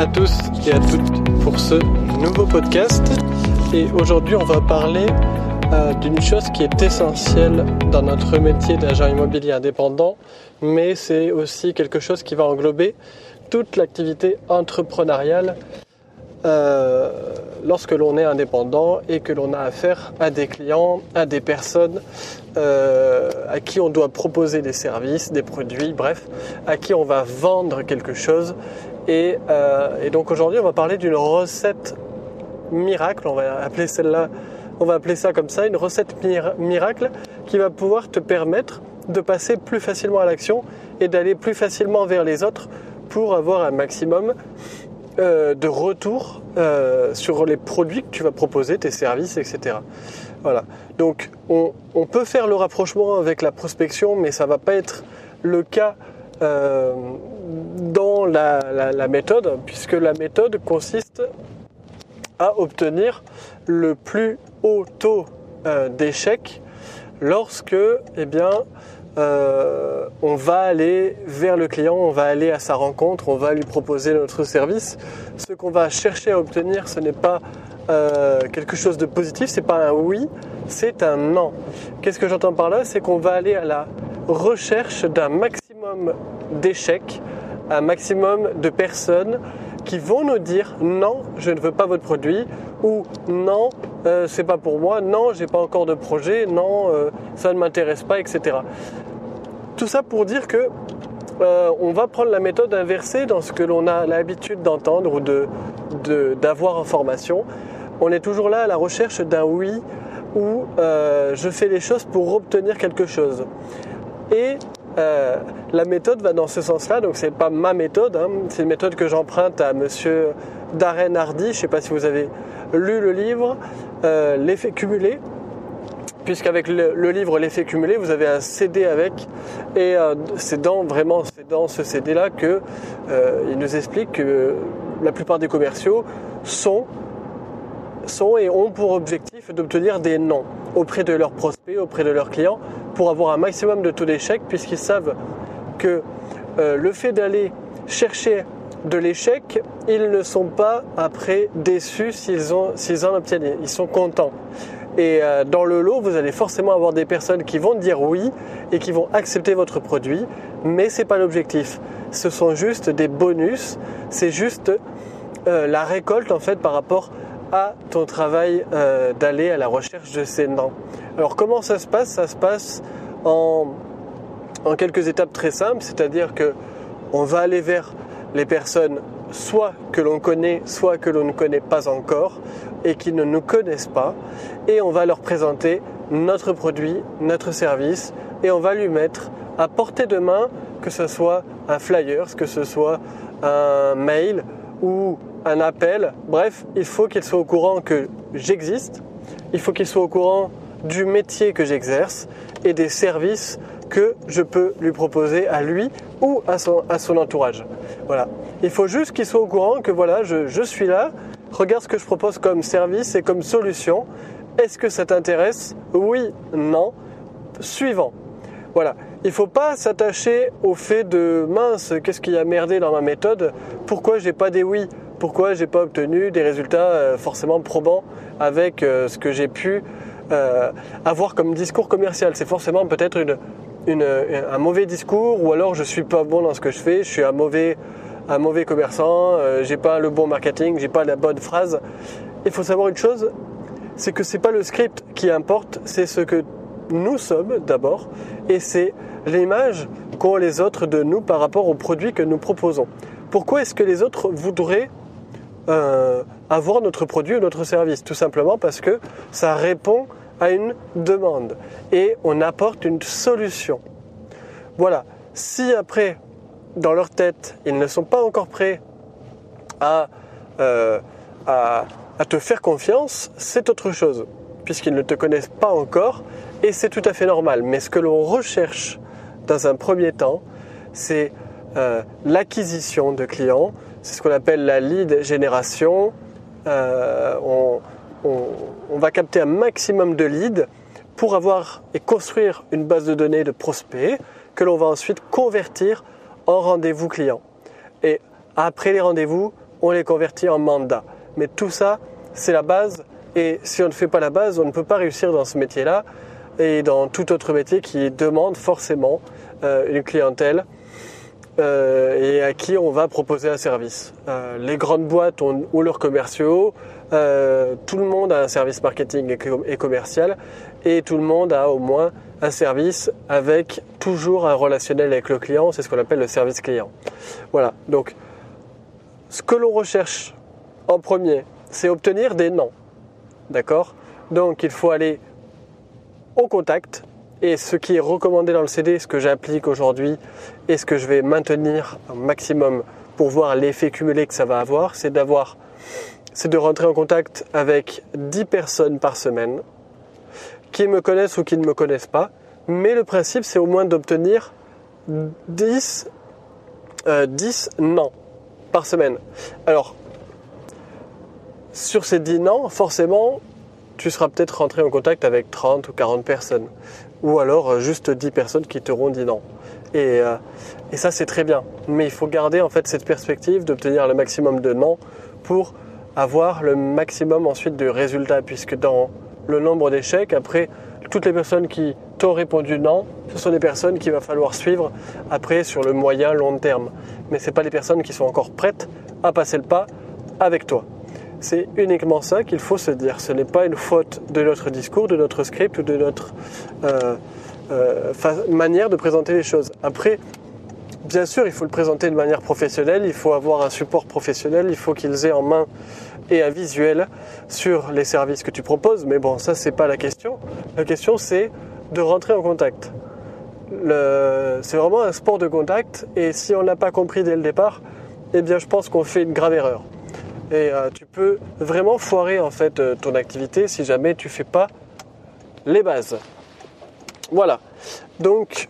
à tous et à toutes pour ce nouveau podcast. Et aujourd'hui, on va parler euh, d'une chose qui est essentielle dans notre métier d'agent immobilier indépendant, mais c'est aussi quelque chose qui va englober toute l'activité entrepreneuriale euh, lorsque l'on est indépendant et que l'on a affaire à des clients, à des personnes euh, à qui on doit proposer des services, des produits, bref, à qui on va vendre quelque chose. Et, euh, et donc aujourd'hui, on va parler d'une recette miracle, on va appeler celle-là, on va appeler ça comme ça, une recette miracle qui va pouvoir te permettre de passer plus facilement à l'action et d'aller plus facilement vers les autres pour avoir un maximum euh, de retour euh, sur les produits que tu vas proposer, tes services, etc. Voilà. Donc on, peut faire le rapprochement avec la prospection, mais ça va pas être le cas euh, dans la, méthode, puisque la méthode consiste à obtenir le plus haut taux d'échec lorsque, eh bien, euh, on va aller vers le client, on va aller à sa rencontre, on va lui proposer notre service. Ce qu'on va chercher à obtenir, ce n'est pas euh, quelque chose de positif, c'est pas un oui, c'est un non. Qu'est-ce que j'entends par là? C'est qu'on va aller à la recherche d'un maximum d'échecs, un maximum de personnes qui vont nous dire non, je ne veux pas votre produit ou non, euh, c'est pas pour moi, non, j'ai pas encore de projet, non, euh, ça ne m'intéresse pas, etc. Tout ça pour dire que euh, on va prendre la méthode inversée dans ce que l'on a l'habitude d'entendre ou de, d'avoir en formation. On est toujours là à la recherche d'un oui ou je fais les choses pour obtenir quelque chose. Et la méthode va dans ce sens-là, donc c'est pas ma méthode, hein. c'est une méthode que j'emprunte à monsieur Darren Hardy, je ne sais pas si vous avez lu le livre, euh, l'effet cumulé, puisqu'avec le, livre L'effet cumulé, vous avez un CD avec, et euh, c'est dans vraiment c'est dans ce CD-là que euh, il nous explique que la plupart des commerciaux sont sont et ont pour objectif d'obtenir des noms auprès de leurs prospects, auprès de leurs clients, pour avoir un maximum de taux d'échec, puisqu'ils savent que le fait d'aller chercher de l'échec, ils ne sont pas après déçus s'ils en obtiennent. Ils sont contents. Et euh, dans le lot, vous allez forcément avoir des personnes qui vont dire oui et qui vont accepter votre produit, mais ce n'est pas l'objectif. Ce sont juste des bonus, c'est juste euh, la récolte en fait par rapport à ton travail euh, d'aller à la recherche de ces noms. Alors comment ça se passe? Ça se passe en, en quelques étapes très simples, c'est-à-dire que on va aller vers les personnes soit que l'on connaît, soit que l'on ne connaît pas encore et qui ne nous connaissent pas. Et on va leur présenter notre produit, notre service et on va lui mettre à portée de main, que ce soit un flyer, que ce soit un mail ou un appel. Bref, il faut qu'il soit au courant que j'existe, il faut qu'il soit au courant du métier que j'exerce et des services que je peux lui proposer à lui ou à son, à son entourage. Voilà. Il faut juste qu'il soit au courant que voilà, je, je suis là, regarde ce que je propose comme service et comme solution. Est-ce que ça t'intéresse? Oui, non. Suivant. Voilà. Il ne faut pas s'attacher au fait de mince, qu'est-ce qui a merdé dans ma méthode? Pourquoi j'ai pas des oui? Pourquoi j'ai pas obtenu des résultats euh, forcément probants avec euh, ce que j'ai pu euh, avoir comme discours commercial? C'est forcément peut-être une, un mauvais discours ou alors je suis pas bon dans ce que je fais, je suis un mauvais, commerçant, euh, j'ai pas le bon marketing, j'ai pas la bonne phrase. Il faut savoir une chose, c'est que c'est pas le script qui importe, c'est ce que nous sommes d'abord et c'est l'image qu'ont les autres de nous par rapport aux produits que nous proposons. Pourquoi est-ce que les autres voudraient euh, avoir notre produit ou notre service? Tout simplement parce que ça répond à une demande et on apporte une solution. Voilà. Si après, dans leur tête, ils ne sont pas encore prêts à, euh, te faire confiance, c'est autre chose, puisqu'ils ne te connaissent pas encore et c'est tout à fait normal. Mais ce que l'on recherche dans un premier temps, c'est euh, l'acquisition de clients, c'est ce qu'on appelle la lead génération. Euh, on, on, va capter un maximum de leads pour avoir et construire une base de données de prospects que l'on va ensuite convertir en rendez-vous clients. Et après les rendez-vous, on les convertit en mandats. Mais tout ça, c'est la base. Et si on ne fait pas la base, on ne peut pas réussir dans ce métier-là et dans tout autre métier qui demande forcément euh, une clientèle euh, et à qui on va proposer un service. Euh, les grandes boîtes ont, leurs commerciaux, tout le monde a un service marketing et, commercial et tout le monde a au moins un service avec toujours un relationnel avec le client, c'est ce qu'on appelle le service client. Voilà, donc ce que l'on recherche en premier, c'est obtenir des noms. D'accord? Donc il faut aller au contact. Et ce qui est recommandé dans le CD, ce que j'applique aujourd'hui et ce que je vais maintenir au maximum pour voir l'effet cumulé que ça va avoir, c'est d'avoir, c'est de rentrer en contact avec 10 personnes par semaine qui me connaissent ou qui ne me connaissent pas. Mais le principe, c'est au moins d'obtenir 10, 10 euh, non par semaine. Alors, sur ces 10 non, forcément, tu seras peut-être rentré en contact avec 30 ou 40 personnes. Ou alors euh, juste 10 personnes qui t'auront dit non. Et, euh, et ça, c'est très bien. Mais il faut garder en fait cette perspective d'obtenir le maximum de non pour avoir le maximum ensuite de résultats. Puisque dans le nombre d'échecs, après, toutes les personnes qui t'ont répondu non, ce sont des personnes qu'il va falloir suivre après sur le moyen long terme. Mais ce pas les personnes qui sont encore prêtes à passer le pas avec toi. C'est uniquement ça qu'il faut se dire. Ce n'est pas une faute de notre discours, de notre script ou de notre euh, euh, manière de présenter les choses. Après, bien sûr, il faut le présenter de manière professionnelle, il faut avoir un support professionnel, il faut qu'ils aient en main et un visuel sur les services que tu proposes. Mais bon, ça, c'est pas la question. La question, c'est de rentrer en contact. C'est vraiment un sport de contact et si on n'a pas compris dès le départ, eh bien, je pense qu'on fait une grave erreur et euh, tu peux vraiment foirer en fait euh, ton activité si jamais tu fais pas les bases. Voilà. Donc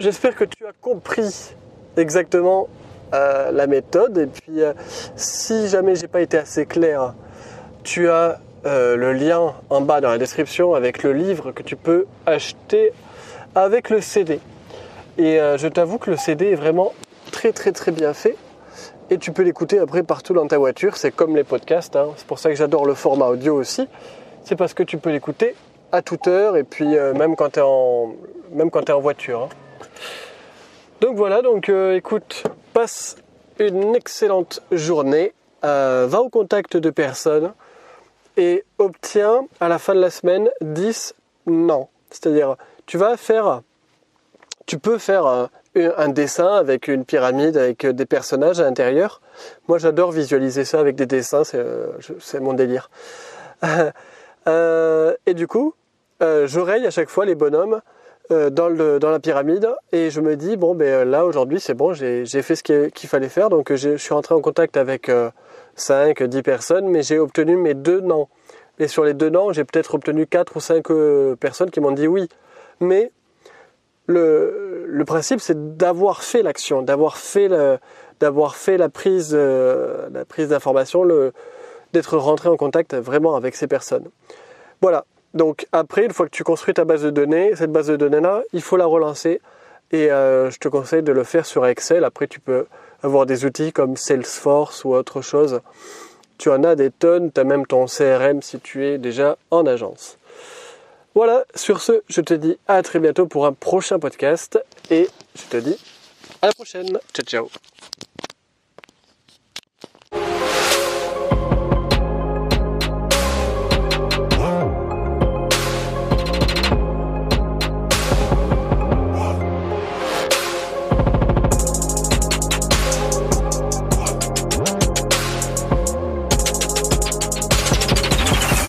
j'espère que tu as compris exactement euh, la méthode et puis si jamais j'ai pas été assez clair, tu as le lien en bas dans la description avec le livre que tu peux acheter avec le CD. Et je t'avoue que le CD est vraiment très très très bien fait et tu peux l'écouter après partout dans ta voiture. C'est comme les podcasts. Hein. C'est pour ça que j'adore le format audio aussi. C'est parce que tu peux l'écouter à toute heure et puis euh, même quand tu es en es en voiture. Hein. Donc voilà. Donc euh, écoute, passe une excellente journée. Euh, va au contact de personnes et obtiens à la fin de la semaine 10 non. C'est-à-dire, tu vas faire, tu peux faire un dessin avec une pyramide, avec des personnages à l'intérieur. Moi, j'adore visualiser ça avec des dessins, c'est euh, mon délire. Euh, et du coup, euh, j'oreille à chaque fois les bonhommes dans la pyramide et je me dis, bon, ben là, aujourd'hui, c'est bon, j'ai fait ce qu'il fallait faire. Donc, je suis rentré en contact avec 5, 10 personnes, mais j'ai obtenu mes deux noms. Et sur les deux noms, j'ai peut-être obtenu 4 ou 5 personnes qui m'ont dit oui. Mais le, principe, c'est d'avoir fait l'action, d'avoir fait, euh, la prise d'information, d'être rentré en contact vraiment avec ces personnes. Voilà. Donc après, une fois que tu construis ta base de données, cette base de données-là, il faut la relancer. Et euh, je te conseille de le faire sur Excel. Après, tu peux avoir des outils comme Salesforce ou autre chose. Tu en as des tonnes, tu as même ton CRM si tu es déjà en agence. Voilà, sur ce, je te dis à très bientôt pour un prochain podcast et je te dis à la prochaine. Ciao ciao